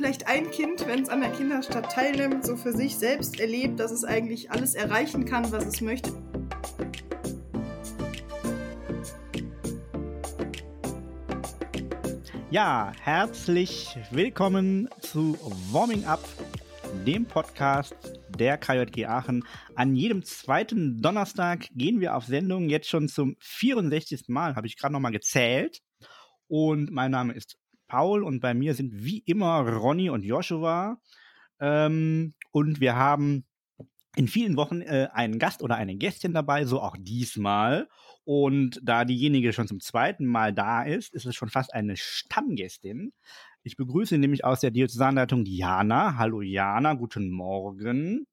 vielleicht ein Kind, wenn es an der Kinderstadt teilnimmt, so für sich selbst erlebt, dass es eigentlich alles erreichen kann, was es möchte. Ja, herzlich willkommen zu Warming Up, dem Podcast der KJG Aachen. An jedem zweiten Donnerstag gehen wir auf Sendung, jetzt schon zum 64. Mal, habe ich gerade nochmal gezählt. Und mein Name ist Paul und bei mir sind wie immer Ronny und Joshua. Ähm, und wir haben in vielen Wochen äh, einen Gast oder eine Gästin dabei, so auch diesmal. Und da diejenige schon zum zweiten Mal da ist, ist es schon fast eine Stammgästin. Ich begrüße nämlich aus der Diözesanleitung Jana. Hallo Jana, guten Morgen.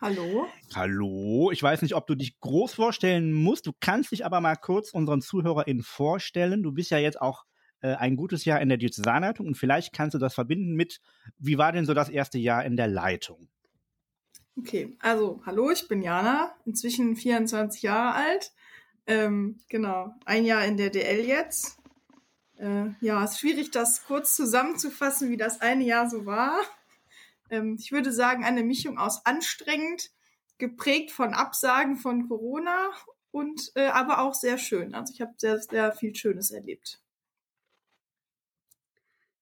Hallo. Hallo. Ich weiß nicht, ob du dich groß vorstellen musst. Du kannst dich aber mal kurz unseren ZuhörerInnen vorstellen. Du bist ja jetzt auch äh, ein gutes Jahr in der Diözesanleitung und vielleicht kannst du das verbinden mit, wie war denn so das erste Jahr in der Leitung? Okay, also hallo, ich bin Jana, inzwischen 24 Jahre alt. Ähm, genau, ein Jahr in der DL jetzt. Äh, ja, es ist schwierig, das kurz zusammenzufassen, wie das eine Jahr so war. Ähm, ich würde sagen, eine Mischung aus anstrengend, geprägt von Absagen von Corona und äh, aber auch sehr schön. Also ich habe sehr, sehr viel Schönes erlebt.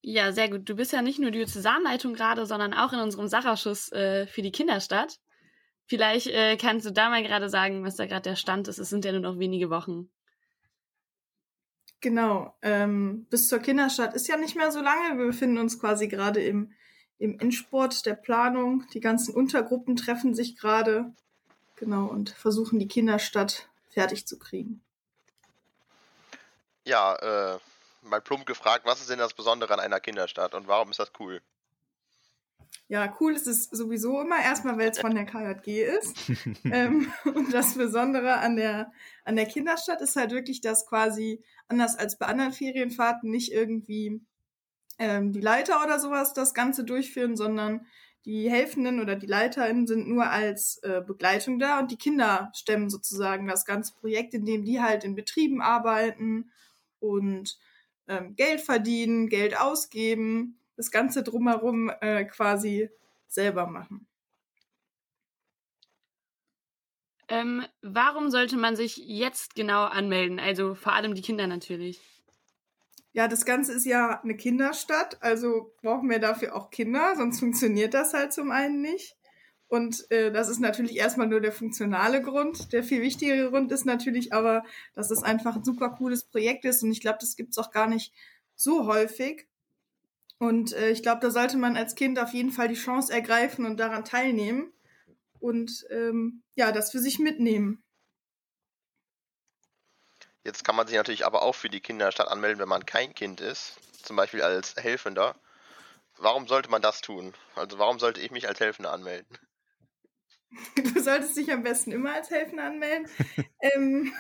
Ja, sehr gut. Du bist ja nicht nur Diözesanleitung gerade, sondern auch in unserem Sachausschuss äh, für die Kinderstadt. Vielleicht äh, kannst du da mal gerade sagen, was da gerade der Stand ist. Es sind ja nur noch wenige Wochen. Genau. Ähm, bis zur Kinderstadt ist ja nicht mehr so lange. Wir befinden uns quasi gerade im, im Endsport der Planung. Die ganzen Untergruppen treffen sich gerade. Genau, und versuchen die Kinderstadt fertig zu kriegen. Ja, äh, mal plump gefragt, was ist denn das Besondere an einer Kinderstadt und warum ist das cool? Ja, cool ist es sowieso immer. Erstmal, weil es von der KJG ist. ähm, und das Besondere an der, an der Kinderstadt ist halt wirklich, dass quasi anders als bei anderen Ferienfahrten nicht irgendwie ähm, die Leiter oder sowas das Ganze durchführen, sondern die Helfenden oder die LeiterInnen sind nur als äh, Begleitung da und die Kinder stemmen sozusagen das ganze Projekt, in dem die halt in Betrieben arbeiten und ähm, Geld verdienen, Geld ausgeben, das Ganze drumherum äh, quasi selber machen. Ähm, warum sollte man sich jetzt genau anmelden? Also vor allem die Kinder natürlich. Ja, das Ganze ist ja eine Kinderstadt, also brauchen wir dafür auch Kinder, sonst funktioniert das halt zum einen nicht. Und äh, das ist natürlich erstmal nur der funktionale Grund. Der viel wichtigere Grund ist natürlich aber, dass es einfach ein super cooles Projekt ist. Und ich glaube, das gibt's auch gar nicht so häufig. Und äh, ich glaube, da sollte man als Kind auf jeden Fall die Chance ergreifen und daran teilnehmen. Und ähm, ja, das für sich mitnehmen. Jetzt kann man sich natürlich aber auch für die Kinderstadt anmelden, wenn man kein Kind ist. Zum Beispiel als Helfender. Warum sollte man das tun? Also warum sollte ich mich als Helfender anmelden? Du solltest dich am besten immer als Helfender anmelden. ähm,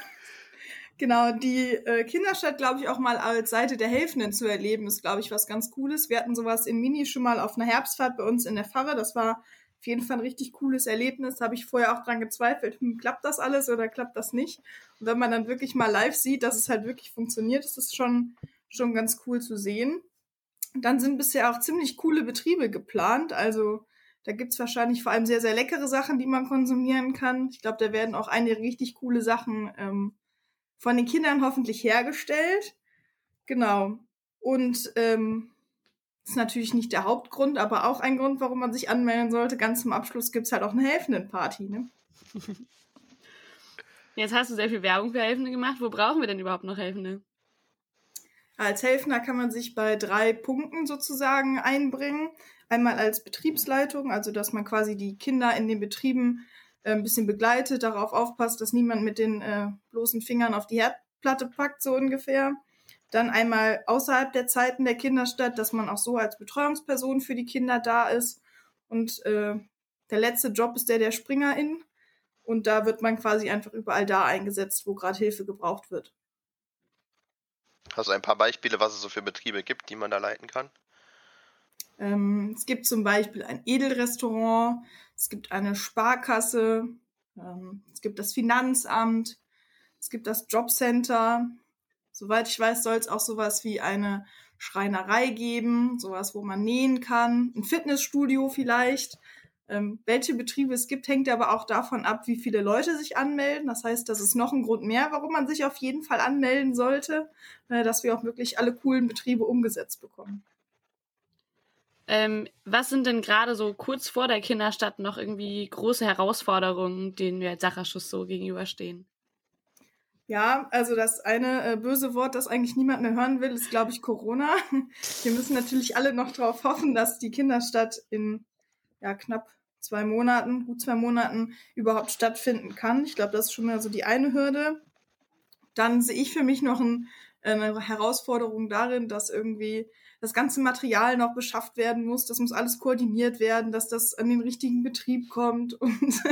genau, die äh, Kinderstadt, glaube ich, auch mal als Seite der Helfenden zu erleben, ist, glaube ich, was ganz Cooles. Wir hatten sowas in Mini schon mal auf einer Herbstfahrt bei uns in der Pfarre. Das war auf jeden Fall ein richtig cooles Erlebnis. Habe ich vorher auch dran gezweifelt, hm, klappt das alles oder klappt das nicht? Und wenn man dann wirklich mal live sieht, dass es halt wirklich funktioniert, ist es schon, schon ganz cool zu sehen. dann sind bisher auch ziemlich coole Betriebe geplant. Also da gibt's wahrscheinlich vor allem sehr, sehr leckere Sachen, die man konsumieren kann. Ich glaube, da werden auch einige richtig coole Sachen ähm, von den Kindern hoffentlich hergestellt. Genau. Und ähm, ist natürlich nicht der Hauptgrund, aber auch ein Grund, warum man sich anmelden sollte. Ganz zum Abschluss gibt's halt auch eine Helfenden-Party. Ne? Jetzt hast du sehr viel Werbung für Helfende gemacht. Wo brauchen wir denn überhaupt noch Helfende? Als Helfender kann man sich bei drei Punkten sozusagen einbringen. Einmal als Betriebsleitung, also dass man quasi die Kinder in den Betrieben äh, ein bisschen begleitet, darauf aufpasst, dass niemand mit den äh, bloßen Fingern auf die Herdplatte packt, so ungefähr. Dann einmal außerhalb der Zeiten der Kinderstadt, dass man auch so als Betreuungsperson für die Kinder da ist. Und äh, der letzte Job ist der der Springerin. Und da wird man quasi einfach überall da eingesetzt, wo gerade Hilfe gebraucht wird. Hast du ein paar Beispiele, was es so für Betriebe gibt, die man da leiten kann? Ähm, es gibt zum Beispiel ein Edelrestaurant, es gibt eine Sparkasse, ähm, es gibt das Finanzamt, es gibt das Jobcenter, Soweit ich weiß, soll es auch sowas wie eine Schreinerei geben, sowas, wo man nähen kann, ein Fitnessstudio vielleicht. Ähm, welche Betriebe es gibt, hängt aber auch davon ab, wie viele Leute sich anmelden. Das heißt, das ist noch ein Grund mehr, warum man sich auf jeden Fall anmelden sollte, äh, dass wir auch wirklich alle coolen Betriebe umgesetzt bekommen. Ähm, was sind denn gerade so kurz vor der Kinderstadt noch irgendwie große Herausforderungen, denen wir als Sachausschuss so gegenüberstehen? Ja, also das eine äh, böse Wort, das eigentlich niemand mehr hören will, ist, glaube ich, Corona. Wir müssen natürlich alle noch darauf hoffen, dass die Kinderstadt in ja, knapp zwei Monaten, gut zwei Monaten überhaupt stattfinden kann. Ich glaube, das ist schon mal so die eine Hürde. Dann sehe ich für mich noch ein, eine Herausforderung darin, dass irgendwie das ganze Material noch beschafft werden muss. Das muss alles koordiniert werden, dass das an den richtigen Betrieb kommt und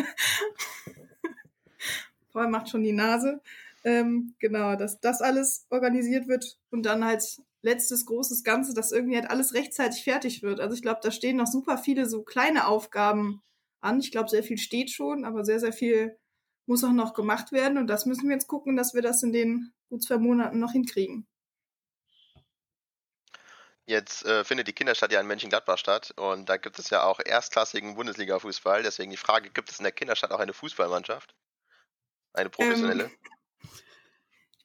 Paul macht schon die Nase. Ähm, genau, dass das alles organisiert wird und dann halt letztes großes Ganze, dass irgendwie halt alles rechtzeitig fertig wird. Also ich glaube, da stehen noch super viele so kleine Aufgaben an. Ich glaube, sehr viel steht schon, aber sehr, sehr viel muss auch noch gemacht werden. Und das müssen wir jetzt gucken, dass wir das in den gut zwei Monaten noch hinkriegen. Jetzt äh, findet die Kinderstadt ja in Mönchengladbach statt und da gibt es ja auch erstklassigen Bundesliga-Fußball. Deswegen die Frage, gibt es in der Kinderstadt auch eine Fußballmannschaft? Eine professionelle? Ähm,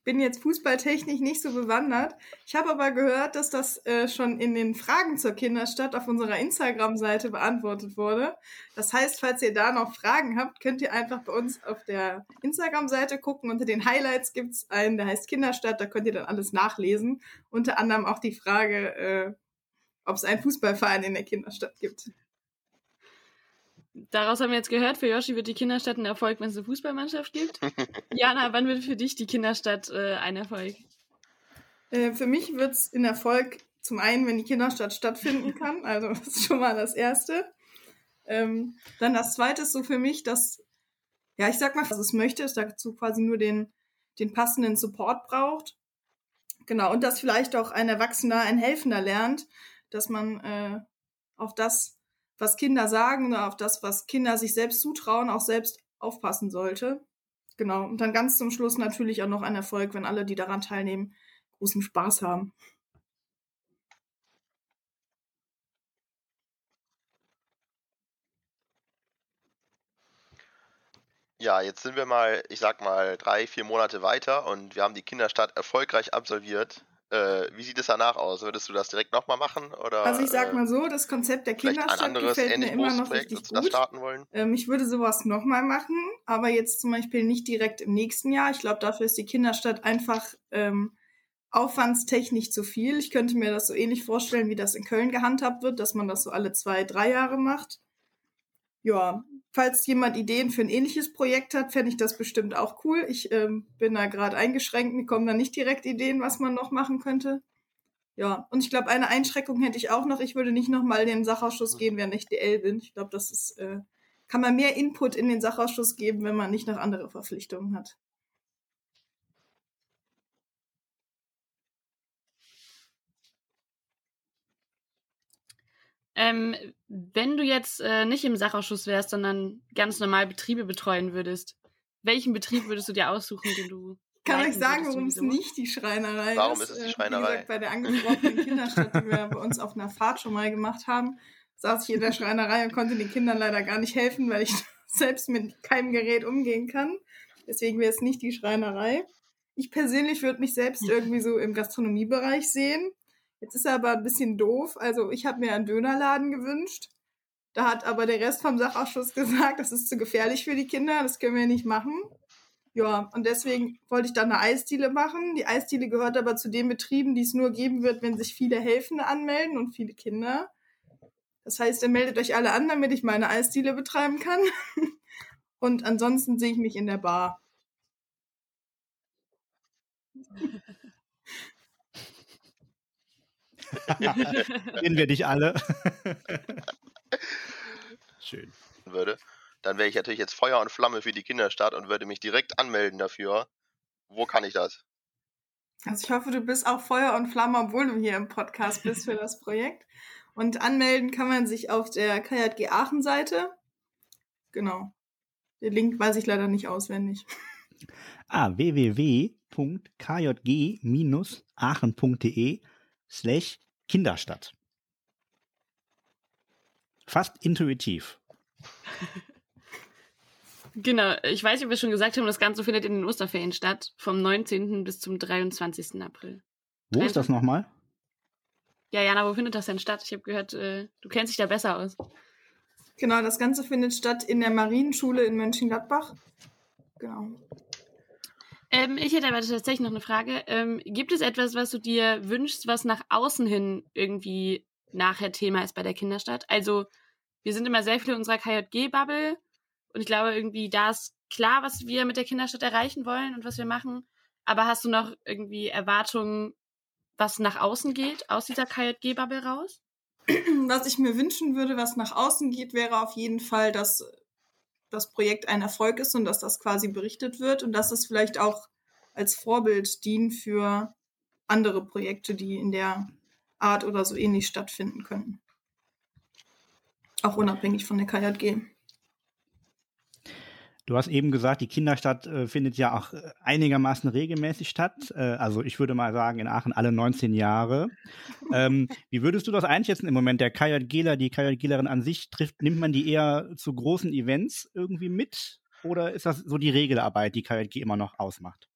bin jetzt fußballtechnisch nicht so bewandert. Ich habe aber gehört, dass das äh, schon in den Fragen zur Kinderstadt auf unserer Instagram-Seite beantwortet wurde. Das heißt, falls ihr da noch Fragen habt, könnt ihr einfach bei uns auf der Instagram-Seite gucken. Unter den Highlights gibt's einen, der heißt Kinderstadt. Da könnt ihr dann alles nachlesen. Unter anderem auch die Frage, äh, ob es einen Fußballverein in der Kinderstadt gibt. Daraus haben wir jetzt gehört, für Yoshi wird die Kinderstadt ein Erfolg, wenn es eine Fußballmannschaft gibt. Jana, wann wird für dich die Kinderstadt äh, ein Erfolg? Äh, für mich wird es ein Erfolg zum einen, wenn die Kinderstadt stattfinden kann. Also das ist schon mal das Erste. Ähm, dann das Zweite ist so für mich, dass, ja, ich sag mal, was es möchte, ist dazu quasi nur den, den passenden Support braucht. Genau, und dass vielleicht auch ein Erwachsener, ein Helfender lernt, dass man äh, auf das was Kinder sagen oder auf das, was Kinder sich selbst zutrauen, auch selbst aufpassen sollte. Genau. Und dann ganz zum Schluss natürlich auch noch ein Erfolg, wenn alle, die daran teilnehmen, großen Spaß haben. Ja, jetzt sind wir mal, ich sag mal, drei, vier Monate weiter und wir haben die Kinderstadt erfolgreich absolviert. Äh, wie sieht es danach aus? Würdest du das direkt nochmal machen? Oder, also ich sag äh, mal so, das Konzept der Kinderstadt ein anderes, gefällt mir immer noch Projekt, richtig gut. starten wollen? Ähm, ich würde sowas nochmal machen, aber jetzt zum Beispiel nicht direkt im nächsten Jahr. Ich glaube, dafür ist die Kinderstadt einfach ähm, aufwandstechnisch zu viel. Ich könnte mir das so ähnlich vorstellen, wie das in Köln gehandhabt wird, dass man das so alle zwei, drei Jahre macht. Ja, falls jemand Ideen für ein ähnliches Projekt hat, fände ich das bestimmt auch cool. Ich ähm, bin da gerade eingeschränkt, mir kommen da nicht direkt Ideen, was man noch machen könnte. Ja, und ich glaube, eine Einschränkung hätte ich auch noch. Ich würde nicht nochmal in den Sachausschuss gehen, während ich DL bin. Ich glaube, das ist, äh, kann man mehr Input in den Sachausschuss geben, wenn man nicht noch andere Verpflichtungen hat. Ähm, wenn du jetzt äh, nicht im Sachausschuss wärst, sondern ganz normal Betriebe betreuen würdest, welchen Betrieb würdest du dir aussuchen, den du kann euch sagen, warum es nicht die Schreinerei ist. Warum ist es die Schreinerei? Wie gesagt, bei der angesprochenen Kinderstadt, die wir bei uns auf einer Fahrt schon mal gemacht haben, saß ich in der Schreinerei und konnte den Kindern leider gar nicht helfen, weil ich selbst mit keinem Gerät umgehen kann. Deswegen wäre es nicht die Schreinerei. Ich persönlich würde mich selbst irgendwie so im Gastronomiebereich sehen. Jetzt ist er aber ein bisschen doof. Also ich habe mir einen Dönerladen gewünscht. Da hat aber der Rest vom Sachausschuss gesagt, das ist zu gefährlich für die Kinder, das können wir nicht machen. Ja, und deswegen wollte ich dann eine Eisdiele machen. Die Eisdiele gehört aber zu den Betrieben, die es nur geben wird, wenn sich viele Helfende anmelden und viele Kinder. Das heißt, ihr meldet euch alle an, damit ich meine Eisdiele betreiben kann. Und ansonsten sehe ich mich in der Bar. Sehen wir dich alle. Schön. Würde, dann wäre ich natürlich jetzt Feuer und Flamme für die Kinderstadt und würde mich direkt anmelden dafür. Wo kann ich das? Also ich hoffe, du bist auch Feuer und Flamme, obwohl du hier im Podcast bist für das Projekt. Und anmelden kann man sich auf der KJG Aachen Seite. Genau. Den Link weiß ich leider nicht auswendig. Ah, www www.kjg-aachen.de slash Kinderstadt. Fast intuitiv. Genau, ich weiß nicht, ob wir schon gesagt haben, das Ganze findet in den Osterferien statt, vom 19. bis zum 23. April. Wo ist das nochmal? Ja, Jana, wo findet das denn statt? Ich habe gehört, äh, du kennst dich da besser aus. Genau, das Ganze findet statt in der Marienschule in Mönchengladbach. Genau. Ähm, ich hätte aber tatsächlich noch eine Frage. Ähm, gibt es etwas, was du dir wünschst, was nach außen hin irgendwie nachher Thema ist bei der Kinderstadt? Also, wir sind immer sehr viel in unserer KJG-Bubble und ich glaube, irgendwie da ist klar, was wir mit der Kinderstadt erreichen wollen und was wir machen. Aber hast du noch irgendwie Erwartungen, was nach außen geht, aus dieser KJG-Bubble raus? Was ich mir wünschen würde, was nach außen geht, wäre auf jeden Fall, dass das Projekt ein Erfolg ist und dass das quasi berichtet wird und dass es vielleicht auch als Vorbild dient für andere Projekte, die in der Art oder so ähnlich stattfinden können. Auch unabhängig von der KJG. Du hast eben gesagt, die Kinderstadt äh, findet ja auch äh, einigermaßen regelmäßig statt. Äh, also ich würde mal sagen, in Aachen alle 19 Jahre. ähm, wie würdest du das einschätzen im Moment? Der KJGler, die KJGlerin an sich trifft, nimmt man die eher zu großen Events irgendwie mit? Oder ist das so die Regelarbeit, die KJG immer noch ausmacht?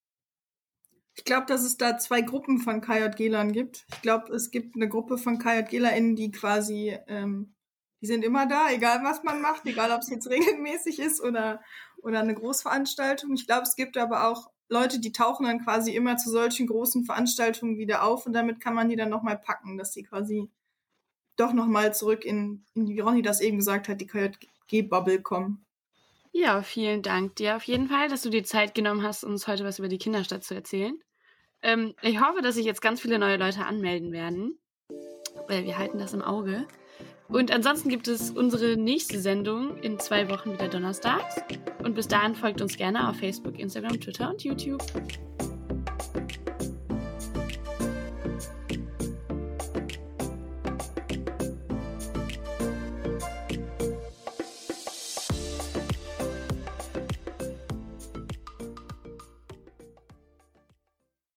Ich glaube, dass es da zwei Gruppen von KJGlern gibt. Ich glaube, es gibt eine Gruppe von KJGlerInnen, die quasi ähm, die sind immer da, egal was man macht, egal ob es jetzt regelmäßig ist oder, oder eine Großveranstaltung. Ich glaube, es gibt aber auch Leute, die tauchen dann quasi immer zu solchen großen Veranstaltungen wieder auf und damit kann man die dann nochmal packen, dass sie quasi doch nochmal zurück in, in, wie Ronny das eben gesagt hat, die KJG-Bubble kommen. Ja, vielen Dank dir auf jeden Fall, dass du dir Zeit genommen hast, uns heute was über die Kinderstadt zu erzählen. Ähm, ich hoffe, dass sich jetzt ganz viele neue Leute anmelden werden, weil wir halten das im Auge. Und ansonsten gibt es unsere nächste Sendung in zwei Wochen wieder donnerstags. Und bis dahin folgt uns gerne auf Facebook, Instagram, Twitter und YouTube.